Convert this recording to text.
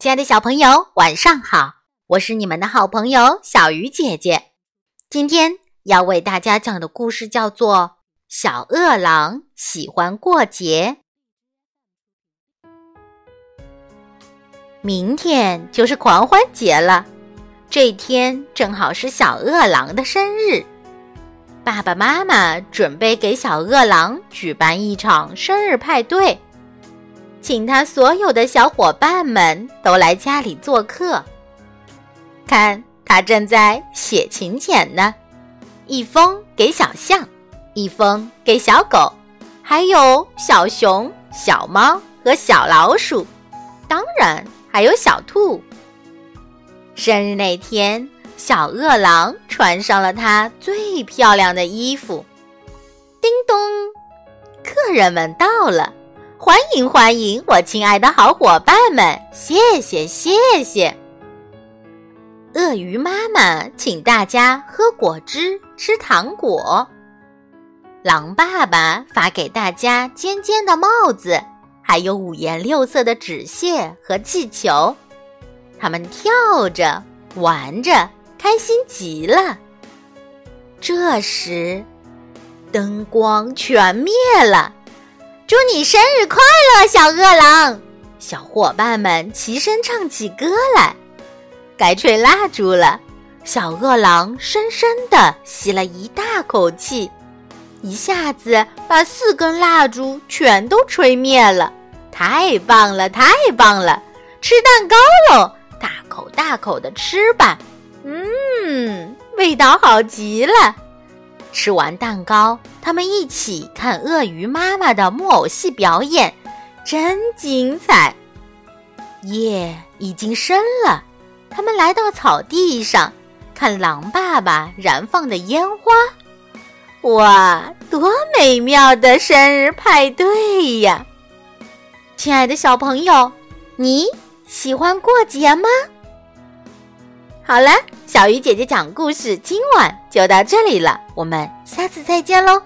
亲爱的小朋友，晚上好！我是你们的好朋友小鱼姐姐。今天要为大家讲的故事叫做《小饿狼喜欢过节》。明天就是狂欢节了，这天正好是小饿狼的生日。爸爸妈妈准备给小饿狼举办一场生日派对。请他所有的小伙伴们都来家里做客。看，他正在写请柬呢，一封给小象，一封给小狗，还有小熊、小猫和小老鼠，当然还有小兔。生日那天，小饿狼穿上了他最漂亮的衣服。叮咚，客人们到了。欢迎欢迎，我亲爱的好伙伴们！谢谢谢谢。鳄鱼妈妈请大家喝果汁、吃糖果。狼爸爸发给大家尖尖的帽子，还有五颜六色的纸屑和气球。他们跳着玩着，开心极了。这时，灯光全灭了。祝你生日快乐，小饿狼！小伙伴们齐声唱起歌来。该吹蜡烛了，小饿狼深深地吸了一大口气，一下子把四根蜡烛全都吹灭了。太棒了，太棒了！吃蛋糕喽，大口大口的吃吧。嗯，味道好极了。吃完蛋糕，他们一起看鳄鱼妈妈的木偶戏表演，真精彩。夜已经深了，他们来到草地上，看狼爸爸燃放的烟花。哇，多美妙的生日派对呀！亲爱的小朋友，你喜欢过节吗？好了，小鱼姐姐讲故事，今晚就到这里了，我们下次再见喽。